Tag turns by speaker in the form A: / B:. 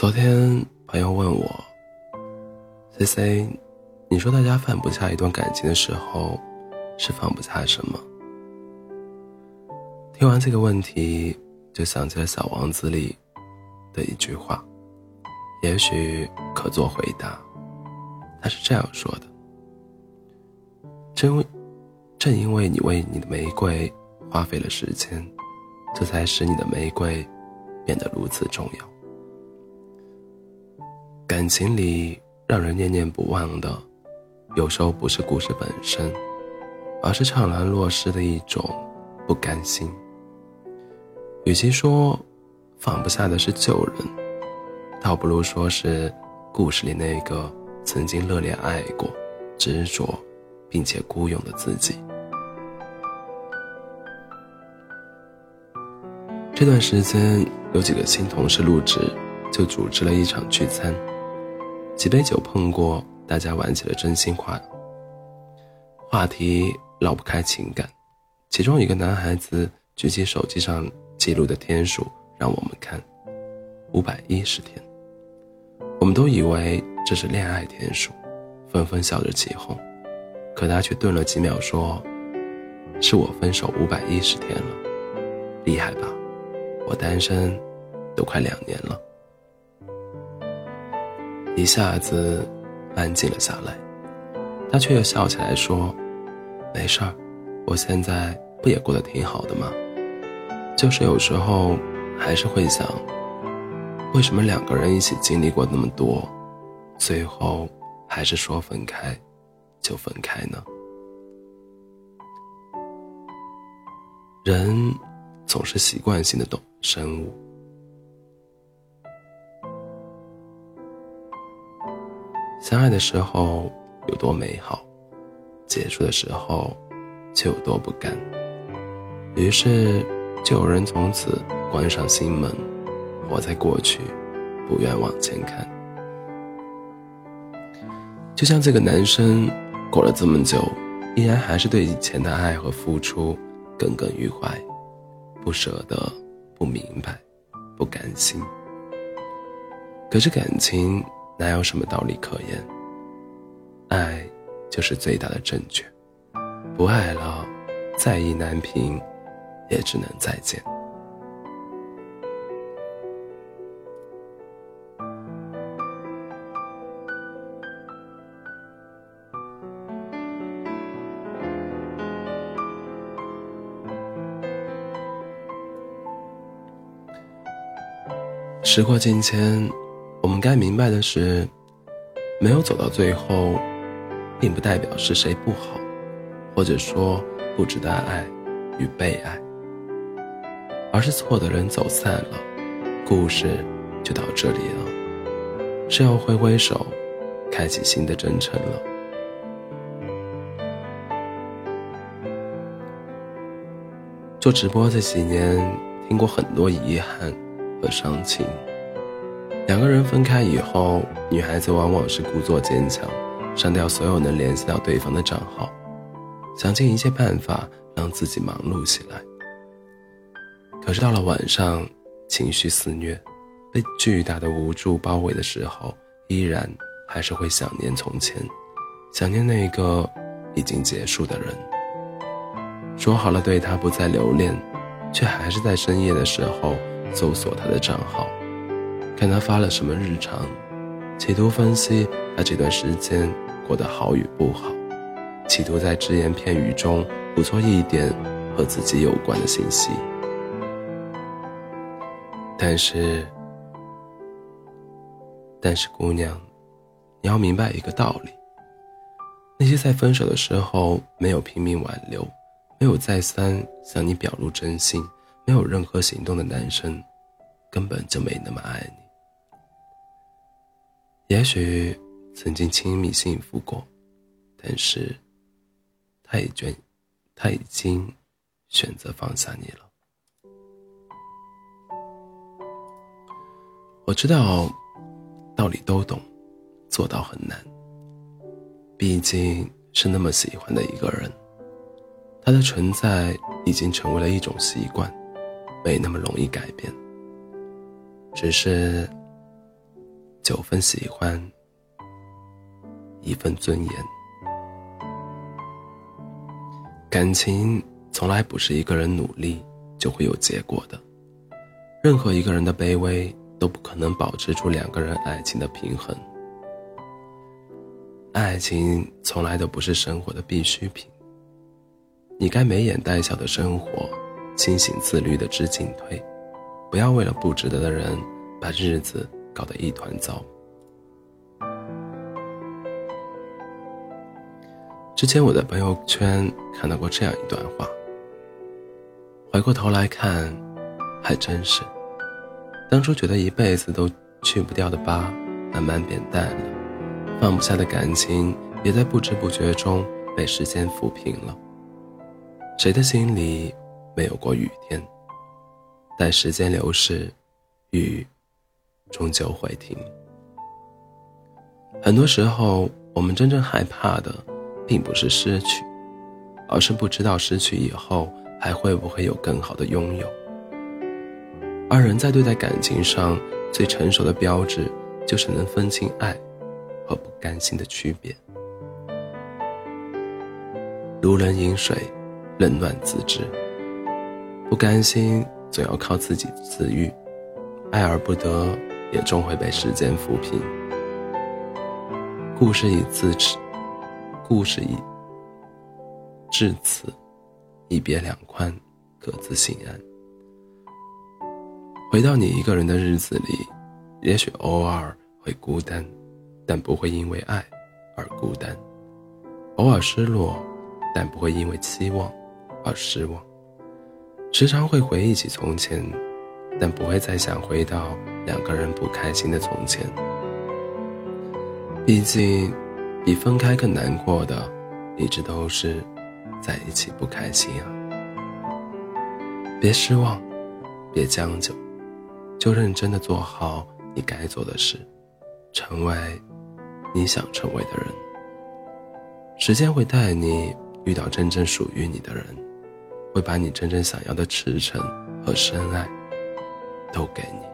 A: 昨天朋友问我：“C C，你说大家放不下一段感情的时候，是放不下什么？”听完这个问题，就想起了《小王子》里的一句话，也许可做回答。他是这样说的：“正为正因为你为你的玫瑰花费了时间，这才使你的玫瑰变得如此重要。感情里让人念念不忘的，有时候不是故事本身，而是怅然若失的一种不甘心。”与其说放不下的是旧人，倒不如说是故事里那个曾经热烈爱过、执着并且孤勇的自己。这段时间有几个新同事入职，就组织了一场聚餐，几杯酒碰过，大家玩起了真心话，话题绕不开情感。其中一个男孩子举起手机上。记录的天数让我们看，五百一十天。我们都以为这是恋爱天数，纷纷笑着起哄。可他却顿了几秒，说：“是我分手五百一十天了，厉害吧？我单身都快两年了。”一下子安静了下来，他却又笑起来说：“没事儿，我现在不也过得挺好的吗？”就是有时候，还是会想，为什么两个人一起经历过那么多，最后还是说分开就分开呢？人总是习惯性的动生物，相爱的时候有多美好，结束的时候就有多不甘。于是。就有人从此关上心门，活在过去，不愿往前看。就像这个男生，过了这么久，依然还是对以前的爱和付出耿耿于怀，不舍得，不明白，不甘心。可是感情哪有什么道理可言？爱就是最大的正确，不爱了，再意难平。也只能再见。时过境迁，我们该明白的是，没有走到最后，并不代表是谁不好，或者说不值得爱与被爱。而是错的人走散了，故事就到这里了，是要挥挥手，开启新的征程了。做直播这几年，听过很多遗憾和伤情。两个人分开以后，女孩子往往是故作坚强，删掉所有能联系到对方的账号，想尽一切办法让自己忙碌起来。可是到了晚上，情绪肆虐，被巨大的无助包围的时候，依然还是会想念从前，想念那个已经结束的人。说好了对他不再留恋，却还是在深夜的时候搜索他的账号，看他发了什么日常，企图分析他这段时间过得好与不好，企图在只言片语中捕捉一点和自己有关的信息。但是，但是，姑娘，你要明白一个道理：那些在分手的时候没有拼命挽留，没有再三向你表露真心，没有任何行动的男生，根本就没那么爱你。也许曾经亲密幸福过，但是他已经，他已经选择放下你了。我知道，道理都懂，做到很难。毕竟是那么喜欢的一个人，他的存在已经成为了一种习惯，没那么容易改变。只是，九分喜欢，一份尊严。感情从来不是一个人努力就会有结果的，任何一个人的卑微都不可能保持住两个人爱情的平衡。爱情从来都不是生活的必需品。你该眉眼带笑的生活，清醒自律的知进退，不要为了不值得的人把日子搞得一团糟。之前我在朋友圈看到过这样一段话，回过头来看，还真是，当初觉得一辈子都去不掉的疤，慢慢变淡了。放不下的感情，也在不知不觉中被时间抚平了。谁的心里没有过雨天？待时间流逝，雨终究会停。很多时候，我们真正害怕的，并不是失去，而是不知道失去以后还会不会有更好的拥有。而人在对待感情上最成熟的标志，就是能分清爱。和不甘心的区别。如人饮水，冷暖自知。不甘心总要靠自己自愈，爱而不得，也终会被时间抚平。故事已自此，故事已至此，一别两宽，各自心安。回到你一个人的日子里，也许偶尔会孤单。但不会因为爱而孤单，偶尔失落，但不会因为期望而失望。时常会回忆起从前，但不会再想回到两个人不开心的从前。毕竟，比分开更难过的，一直都是在一起不开心啊。别失望，别将就，就认真的做好你该做的事，成为。你想成为的人，时间会带你遇到真正属于你的人，会把你真正想要的赤诚和深爱都给你。